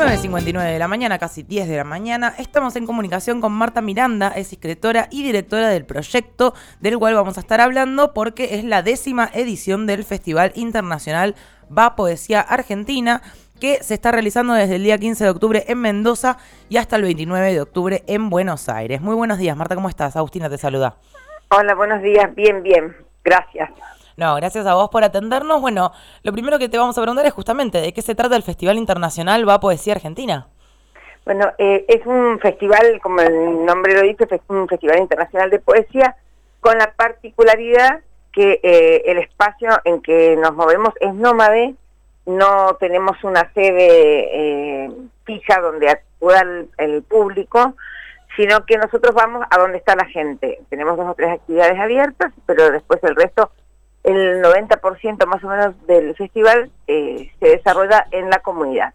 9.59 de la mañana, casi 10 de la mañana. Estamos en comunicación con Marta Miranda, es escritora y directora del proyecto del cual vamos a estar hablando porque es la décima edición del Festival Internacional Va Poesía Argentina que se está realizando desde el día 15 de octubre en Mendoza y hasta el 29 de octubre en Buenos Aires. Muy buenos días, Marta, ¿cómo estás? Agustina te saluda. Hola, buenos días, bien, bien, gracias. No, gracias a vos por atendernos. Bueno, lo primero que te vamos a preguntar es justamente de qué se trata el Festival Internacional Va Poesía Argentina. Bueno, eh, es un festival, como el nombre lo dice, es un festival internacional de poesía, con la particularidad que eh, el espacio en que nos movemos es nómade, no tenemos una sede eh, fija donde acuda el, público, sino que nosotros vamos a donde está la gente. Tenemos dos o tres actividades abiertas, pero después el resto el 90% más o menos del festival eh, se desarrolla en la comunidad.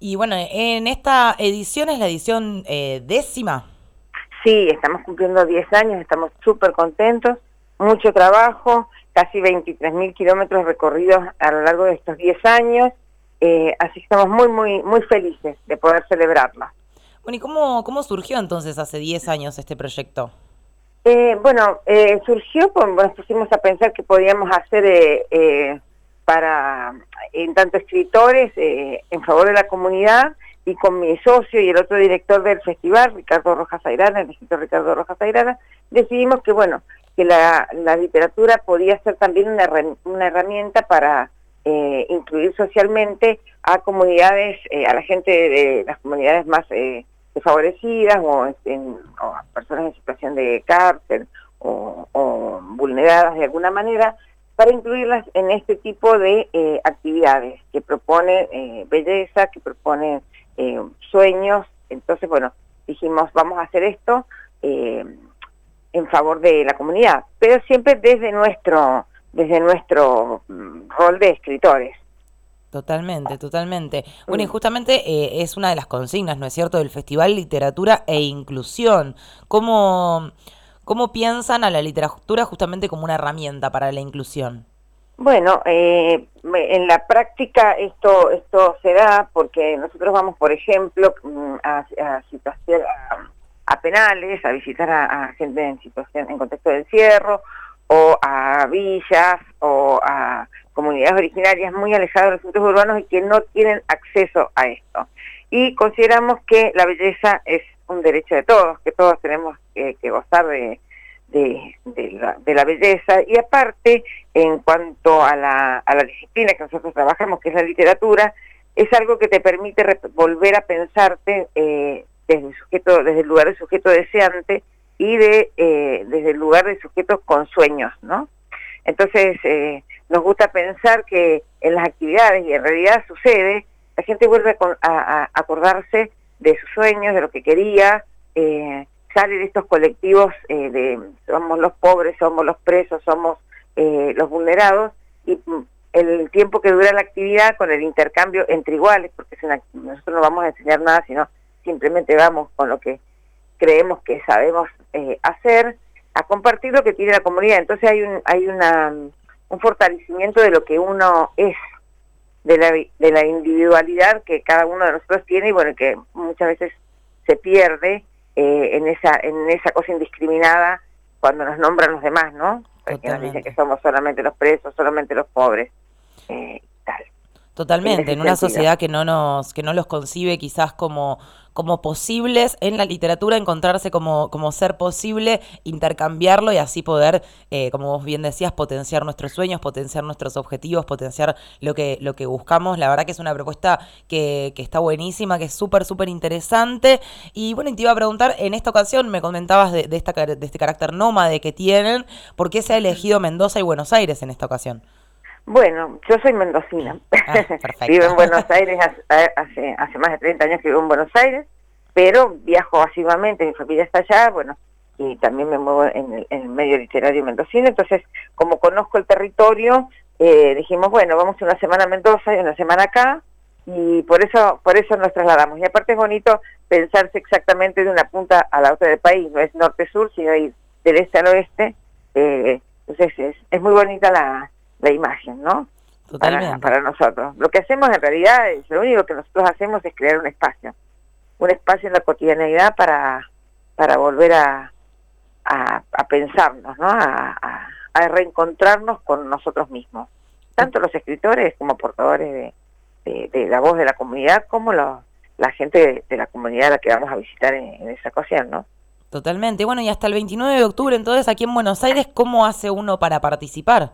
Y bueno, en esta edición es la edición eh, décima. Sí, estamos cumpliendo 10 años, estamos súper contentos, mucho trabajo, casi 23.000 kilómetros recorridos a lo largo de estos 10 años, eh, así que estamos muy, muy, muy felices de poder celebrarla. Bueno, ¿y cómo, cómo surgió entonces hace 10 años este proyecto? Eh, bueno, eh, surgió, cuando nos pusimos a pensar que podíamos hacer eh, eh, para, en tanto escritores, en favor de la comunidad, y con mi socio y el otro director del festival, Ricardo Rojas Airana, el escritor Ricardo Rojas Airana, decidimos que, bueno, que la, literatura podía ser también una, una herramienta para incluir socialmente a comunidades, a la gente de, las comunidades más desfavorecidas o, en, personas en situación de cárcel o, vulneradas de alguna manera, para incluirlas en este tipo de eh, actividades que propone eh, belleza, que propone eh, sueños. Entonces, bueno, dijimos, vamos a hacer esto en favor de la comunidad, pero siempre desde nuestro, desde nuestro mm, rol de escritores. Totalmente, totalmente. Bueno, y justamente eh, es una de las consignas, ¿no es cierto?, del Festival Literatura e Inclusión. ¿Cómo, cómo piensan a la literatura justamente como una herramienta para la inclusión? Bueno, eh, en la práctica esto esto se da porque nosotros vamos, por ejemplo, mm, a, a, a, penales, a visitar a, gente en situación en contexto de encierro, o a villas, o a comunidades originarias muy alejadas de los centros urbanos y que no tienen acceso a esto. Y consideramos que la belleza es un derecho de todos, que todos tenemos que, gozar de, de, la, belleza. Y aparte, en cuanto a la, a la disciplina que nosotros trabajamos, que es la literatura, es algo que te permite volver a pensarte eh, desde, el sujeto, desde el lugar de sujeto deseante y de, eh, desde el lugar de sujeto con sueños, ¿no? Entonces, eh, nos gusta pensar que en las actividades, y en realidad sucede, la gente vuelve a, acordarse de sus sueños, de lo que quería, eh, sale de estos colectivos eh, de somos los pobres, somos los presos, somos eh, los vulnerados, y mm, el tiempo que dura la actividad con el intercambio entre iguales, porque nosotros no vamos a enseñar nada, sino simplemente vamos con lo que creemos que sabemos hacer, a compartir lo que tiene la comunidad. Entonces hay, un, hay una un fortalecimiento de lo que uno es, de la, de la individualidad que cada uno de nosotros tiene y bueno, que muchas veces se pierde eh, en, esa, en esa cosa indiscriminada cuando nos nombran los demás, ¿no? Porque nos dicen que somos solamente los presos, solamente los pobres, eh. Totalmente, en, una sociedad que no nos, que no los concibe quizás como, como posibles, en la literatura encontrarse como, como ser posible, intercambiarlo y así poder, eh, como vos bien decías, potenciar nuestros sueños, potenciar nuestros objetivos, potenciar lo que, lo que buscamos. La verdad que es una propuesta que, que está buenísima, que es súper, súper interesante. Y bueno, te iba a preguntar, en esta ocasión me comentabas de, de, esta, de este carácter nómade que tienen, ¿por qué se ha elegido Mendoza y Buenos Aires en esta ocasión? Bueno, yo soy mendocina. Ah, vivo en Buenos Aires hace, hace, más de 30 años que vivo en Buenos Aires, pero viajo asiduamente, mi familia está allá, bueno, y también me muevo en el, medio literario mendocino, entonces como conozco el territorio, eh, dijimos, bueno, vamos una semana a Mendoza y una semana acá, y por eso por eso nos trasladamos. Y aparte es bonito pensarse exactamente de una punta a la otra del país, no es norte-sur, sino ir del este al oeste, eh, entonces es, es muy bonita la la imagen, ¿no? para, para, nosotros. Lo que hacemos en realidad, es, lo único que nosotros hacemos es crear un espacio, un espacio en la cotidianeidad para, para volver a, a, pensarnos, ¿no? A, a, reencontrarnos con nosotros mismos, tanto los escritores como portadores de, de, la voz de la comunidad, como la gente de, la comunidad a la que vamos a visitar en, en esa ocasión, ¿no? Totalmente. Bueno, y hasta el 29 de octubre, entonces, aquí en Buenos Aires, ¿cómo hace uno para participar?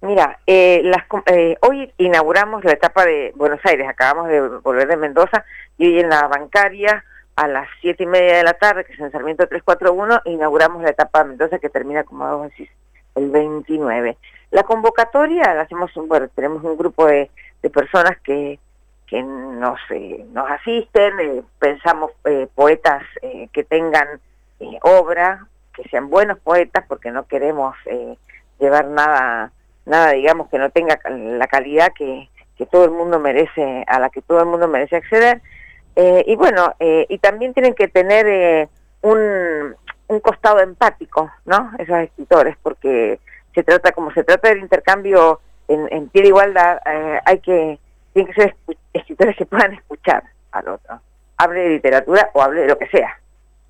Mira, eh, las, eh, hoy inauguramos la etapa de Buenos Aires, acabamos de volver de Mendoza, y hoy en la bancaria, a las siete y media de la tarde, que es en Sarmiento 341, inauguramos la etapa de Mendoza que termina, como vos decís, el 29. La convocatoria la hacemos, bueno, tenemos un grupo de, personas que, que nos, eh, nos asisten, eh, pensamos eh, poetas eh, que tengan obra, que sean buenos poetas, porque no queremos llevar nada, nada, digamos, que no tenga la calidad que, que todo el mundo merece, a la que todo el mundo merece acceder. Eh, y bueno, eh, y también tienen que tener eh, un, un costado empático, ¿no? Esos escritores, porque se trata, como se trata del intercambio en, en pie de igualdad, eh, hay que, tienen que ser escritores que puedan escuchar al otro. Hable de literatura o hable de lo que sea,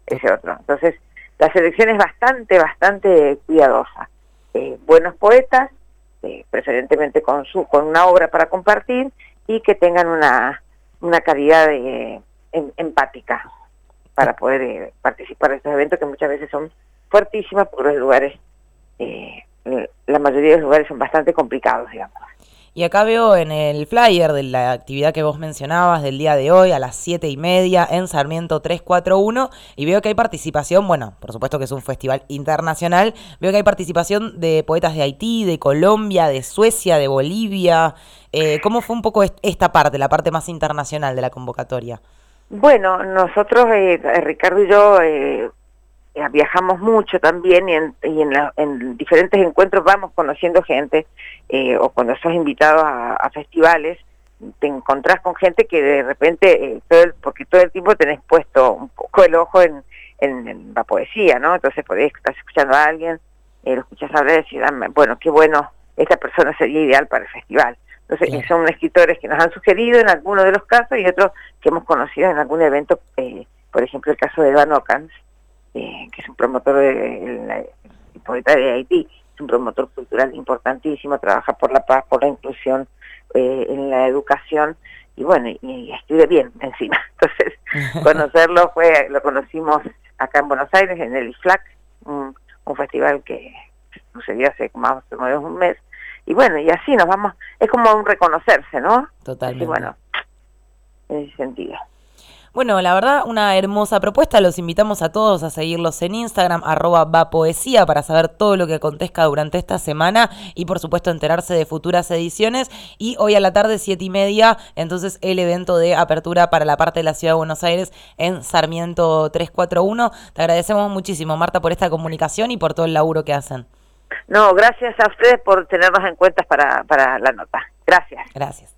ese otro. Entonces, la selección es bastante, bastante cuidadosa. Eh, buenos poetas, eh, preferentemente con, su, con una obra para compartir y que tengan una, una calidad de, en, empática para poder eh, participar de estos eventos que muchas veces son fuertísimas porque los lugares, eh, la mayoría de los lugares son bastante complicados, digamos. Y acá veo en el flyer de la actividad que vos mencionabas del día de hoy a las siete y media en Sarmiento 341 y veo que hay participación, bueno, por supuesto que es un festival internacional, veo que hay participación de poetas de Haití, de Colombia, de Suecia, de Bolivia. Eh, ¿Cómo fue un poco esta parte, la parte más internacional de la convocatoria? Bueno, nosotros, eh, Ricardo y yo, eh, viajamos mucho también y en, y en, la, en, diferentes encuentros vamos conociendo gente eh, o cuando sos invitado a, a, festivales te encontrás con gente que de repente, eh, todo el, porque todo el tiempo tenés puesto un poco el ojo en, la poesía, ¿no? Entonces podés estar escuchando a alguien, eh, lo escuchás hablar y decir, ah, bueno, qué bueno, esta persona sería ideal para el festival. Entonces sí. son escritores que nos han sugerido en algunos de los casos y otros que hemos conocido en algún evento, eh, por ejemplo el caso de Van Ocans, eh, que es un promotor de, poeta de Haití, es un promotor cultural importantísimo, trabaja por la paz, por la inclusión, eh, en la educación, y bueno, y, y escribe bien encima. Entonces, conocerlo fue, lo conocimos acá en Buenos Aires, en el IFLAC, un, un festival que sucedió hace más o menos un mes, y bueno, y así nos vamos, es como un reconocerse, ¿no? Totalmente. Y bueno, en ese sentido. Bueno, la verdad, una hermosa propuesta. Los invitamos a todos a seguirlos en Instagram, arroba va poesía, para saber todo lo que acontezca durante esta semana y, por supuesto, enterarse de futuras ediciones. Y hoy a la tarde, siete y media, entonces el evento de apertura para la parte de la Ciudad de Buenos Aires en Sarmiento 341. Te agradecemos muchísimo, Marta, por esta comunicación y por todo el laburo que hacen. No, gracias a ustedes por tenernos en cuenta para, para la nota. Gracias. Gracias.